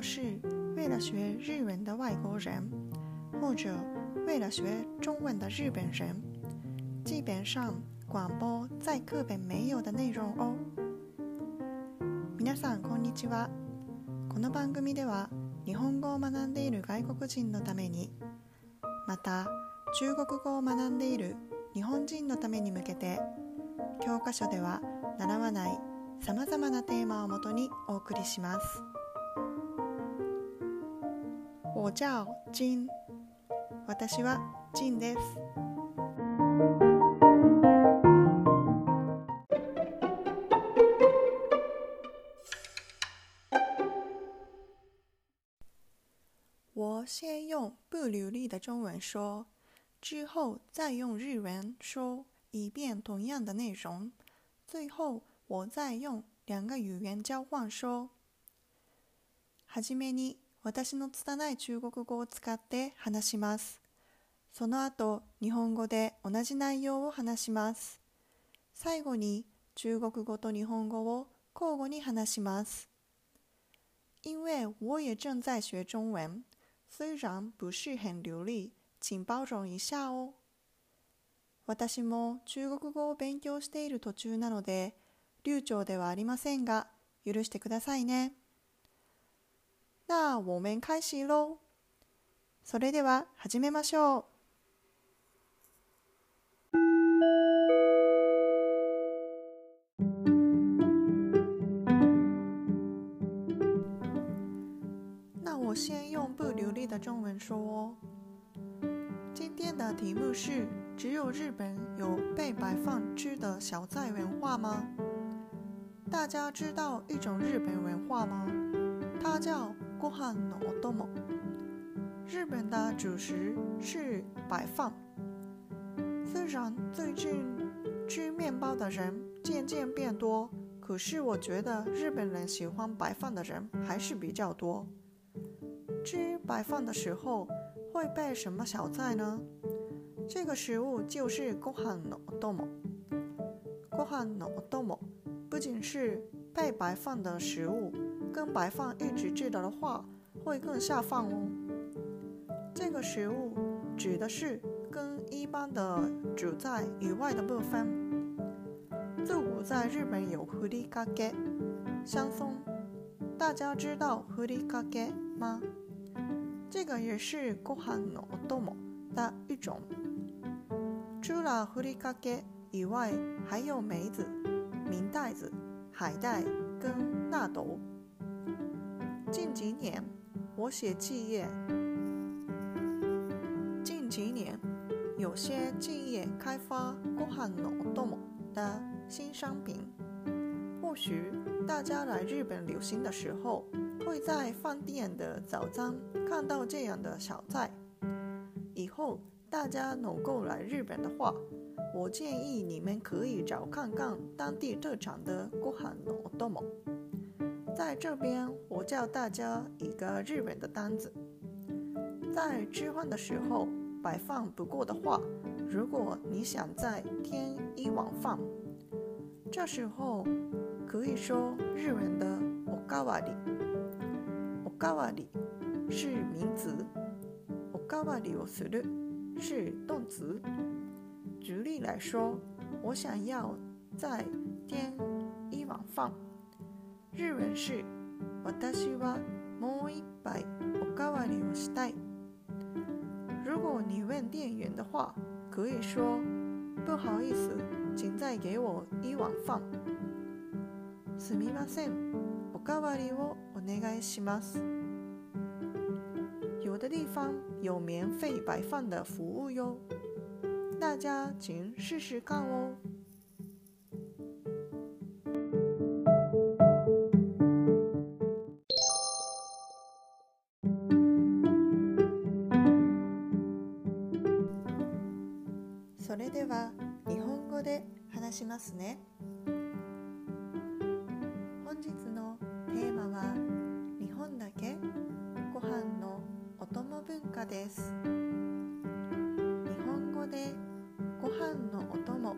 要是为了学日文的外国人，或者为了学中文的日本人，基本上广播在课本没有的内容哦。皆さんこんにちは。この番組では日本語を学んでいる外国人のために、また中国語を学んでいる日本人のために向けて、教科書では習わないさまざまなテーマをもとにお送りします。我叫金。私はジンです。我先用不流利的中文说，之后再用日文说一遍同样的内容，最后我再用两个语言交换说。はじめに私の拙い中国語を使って話します。その後、日本語で同じ内容を話します。最後に中国語と日本語を交互に話します。因为我也正在学中文。虽然不是很流利，请包容一下哦。私も中国語を勉強している途中なので、流暢ではありませんが、許してくださいね。那我们開始喽。それでは始めましょう。我先用不流利的中文说哦。今天的题目是：只有日本有被摆放吃的小菜文化吗？大家知道一种日本文化吗？它叫 ご飯のお供。日本的主食是白饭。虽然最近吃面包的人渐渐变多，可是我觉得日本人喜欢白饭的人还是比较多。吃白饭的时候会备什么小菜呢？这个食物就是ご飯のお供。ご飯のお供不仅是配白饭的食物， 跟白饭一起吃的话会更下饭哦。这个食物指的是跟一般的主菜以外的部分。自古在日本有ふりかけ、香松，大家知道ふりかけ吗？这个也是ご飯のお供的一种。除了ふりかけ以外，还有梅子、明袋子、海带跟纳豆。 近几年，我写企业，近几年有些企业开发ご飯のお供的新商品。或许大家来日本旅行的时候。会在饭店的早餐看到这样的小菜。以后大家能够来日本的话，我建议你们可以找看看当地特产的ご飯のお供。 在这边，我教大家一个日本的单子。在吃饭的时候，白饭不够的话，如果你想再添一碗饭，这时候可以说日文的おかわり。かわり是名词，おかわりをする是动词。举例来说，我想要再添一碗饭， 日文是私はもう一杯おかわりをしたい。如果你问店员的话，可以说不好意思，请再给我一碗饭。すみません、おかわりをお願いします。有的地方有免费摆饭的服务哟，大家请试试看哦。 それでは日本語で話しますね。本日のテーマは日本だけご飯のお供文化です。日本語でご飯のお供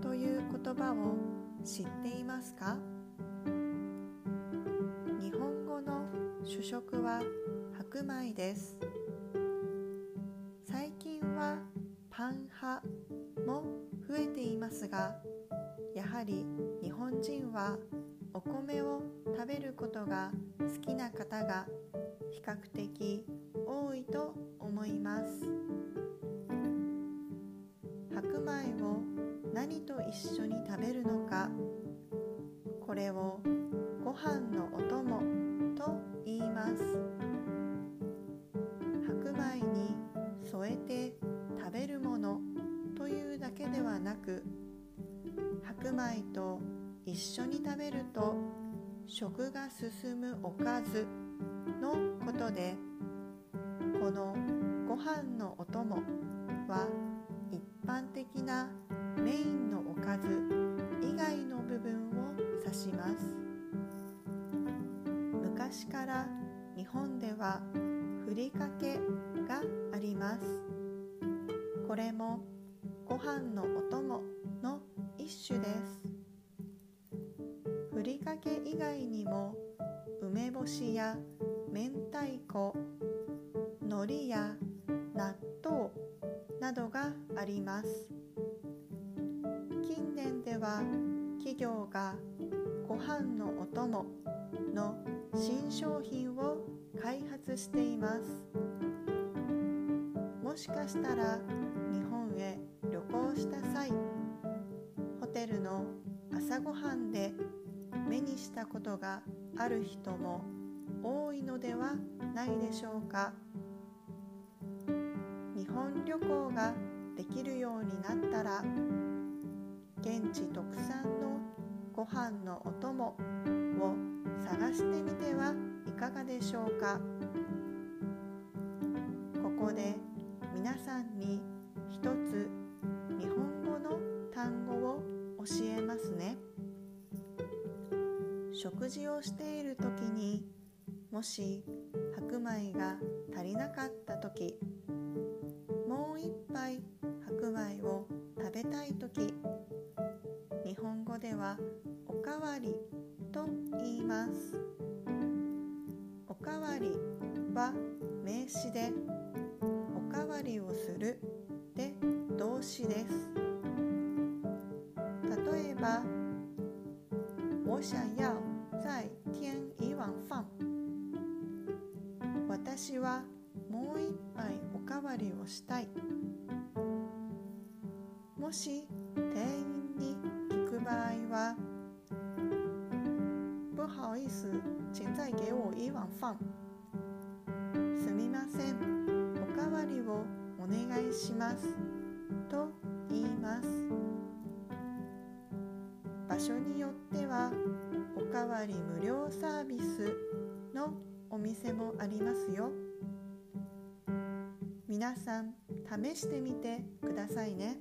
という言葉を知っていますか？日本語の主食は白米です。最近はパン派も増えていますがやはり日本人はお米を食べることが好きな方が比較的多いと思います。白米を何と一緒に食べるのかこれをご飯のお供と言います。く白米と一緒に食べると食が進むおかずのことでこのご飯のお供は一般的なメインのおかず以外の部分を指します。昔から日本ではふりかけがあります。これもご飯のお供の一種です。ふりかけ以外にも梅干しや明太子海苔や納豆などがあります。近年では企業がご飯のお供の新商品を開発しています。もしかしたらした際ホテルの朝ごはんで目にしたことがある人も多いのではないでしょうか。日本旅行ができるようになったら現地特産のご飯のお供を探してみてはいかがでしょうか。ここで皆さんに一つ食事をしている時にもし白米が足りなかった時もう一杯白米を食べたい時日本語ではおかわりと言います。おかわりは名詞でおかわりをするで動詞です。例えば我想要再添一碗饭私はもう一杯おかわりをしたい。もし店員に聞く場合は不好意思请再给我一碗饭すみません。おかわりをお願いします。と言います。場所によってはおかわり無料サービスのお店もありますよ。皆さん試してみてくださいね。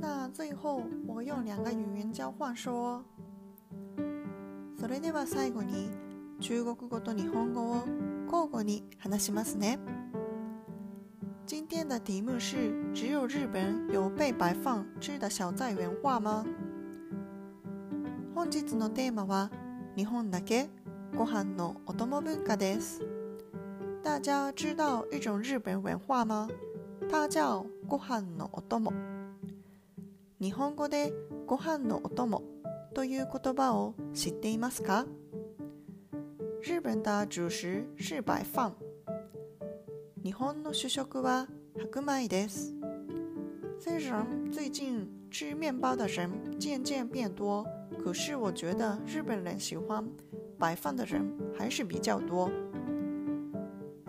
那最後我用两个语言交换说。それでは最後に中国語と日本語を交互に話しますね。今天的题目是：只有日本有被白饭吃的小菜文化吗？本日のテーマは日本だけご飯のお供文化です。大家知道一种日本文化吗？它叫ご飯のお供。日本語でご飯のお供という言葉を知っていますか？日本的主食是白饭。日本の主食は白米です。虽然最近吃面包的人渐渐变多，可是我觉得日本人喜欢白饭的人还是比较多。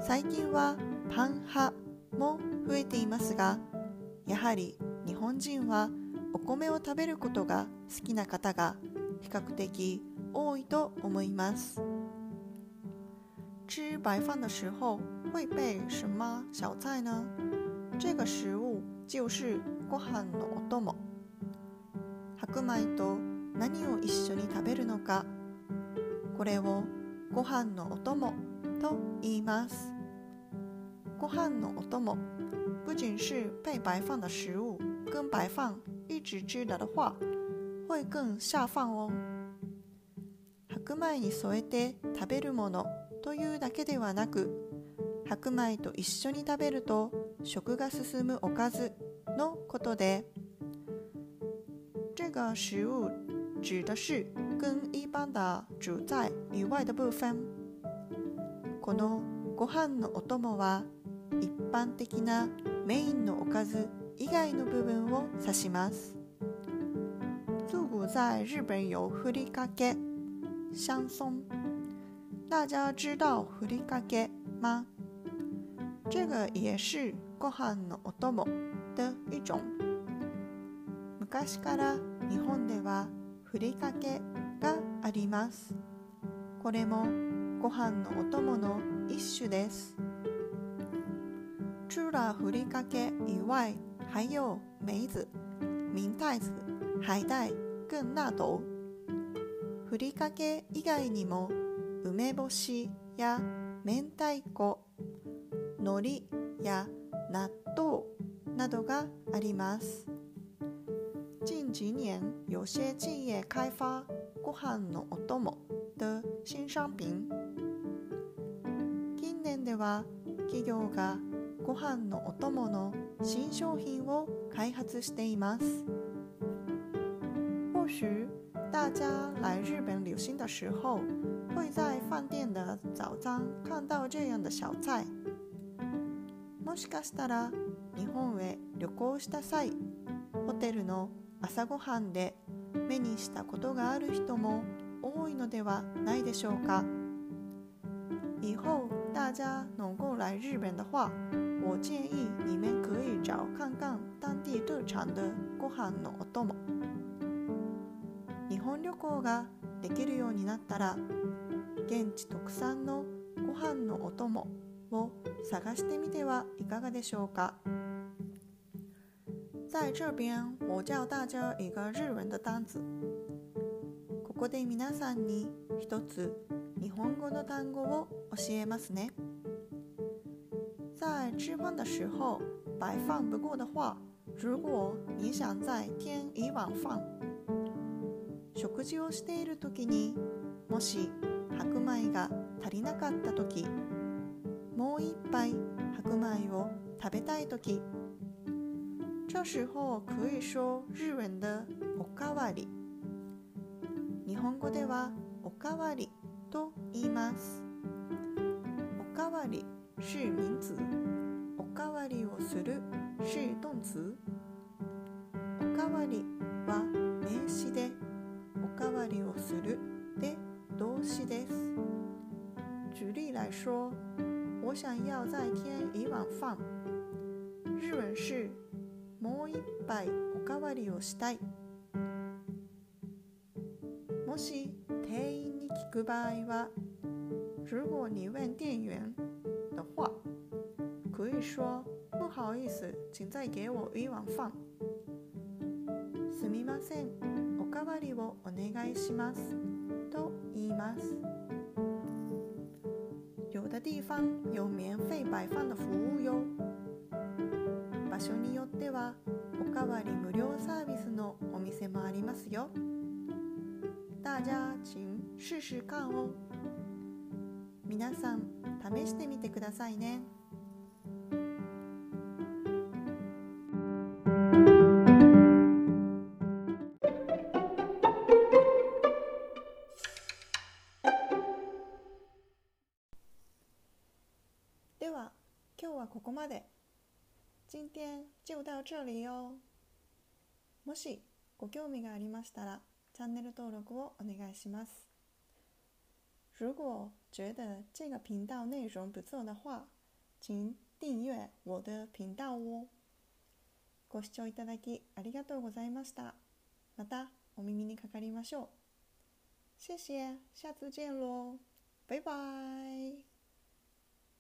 最近はパン派も増えていますが、やはり日本人はお米を食べることが好きな方が比較的多いと思います。吃白饭的时候会备什么小菜呢？这个食物就是ご飯のお供。白米と何を一緒に食べるのか、これをご飯のお供と言います。ご飯のお供不仅是配白饭的食物，跟白饭一直吃的的话，会更下饭哦。白米に添えて食べるものというだけではなく、白米と一緒に食べると食が進むおかずのことで、这个食物指的是跟一般的主菜以外的部分。このご飯のお供は一般的なメインのおかず以外の部分を指します。自古在日本有ふりかけ、香松。大家知道ふりかけ吗？这个也是ご飯のお供的一种。昔から日本ではふりかけがあります。これもご飯のお供の一種です。除了ふりかけ以外，还有梅子、明太子、海带跟纳豆。ふりかけ以外にも梅干しや明太子、海苔や納豆などがあります。近几年，有些企业开发ご飯のお供的新商品。近年では企業がご飯のお供の新商品を开発しています。或许大家来日本旅行的时候，会在饭店的早餐看到这样的小菜。もしかしたら日本へ旅行した際、ホテルの朝ごはんで目にしたことがある人も多いのではないでしょうか。以后大家能够来日本的话，我建议你们可以找看看当地特产的ご飯のお供。日本旅行ができるようになったら、現地特産のご飯のお供を探してみてはいかがでしょうか。在这边，我教大家一个日文的单词。ここで皆さんに一つ日本語の単語を教えますね。在吃饭的时候，白饭不够的话，如果你想再添一碗饭，食事をしている時にもし白米が足りなかった時、もう一杯白米を食べたい時。这时候可以说日文的おかわり。日本語ではおかわりと言います。おかわり是名词，おかわりをする是动词。おかわりは名詞で、おかわりをするで動詞です。举例来说，我想要再添一碗饭。日文是もう一杯おかわりをしたい。もし店員に聞く場合は、如果你问店员的话，可以说不好意思，请再给我一碗饭。すみません、おかわりをお願いします。と言います。有的地方有免费摆放的服务哟。場所によってはおかわり無料サービスのお店もありますよ。大家请试试看哦。皆さん試してみてくださいね。今天就到这里哦。もしご興味がありましたら、チャンネル登録をお願いします。如果觉得这个频道内容不错的话，请订阅我的频道哦。ご視聴いただきありがとうございました。またお耳にかかりましょう。谢谢，下次见喽，拜拜。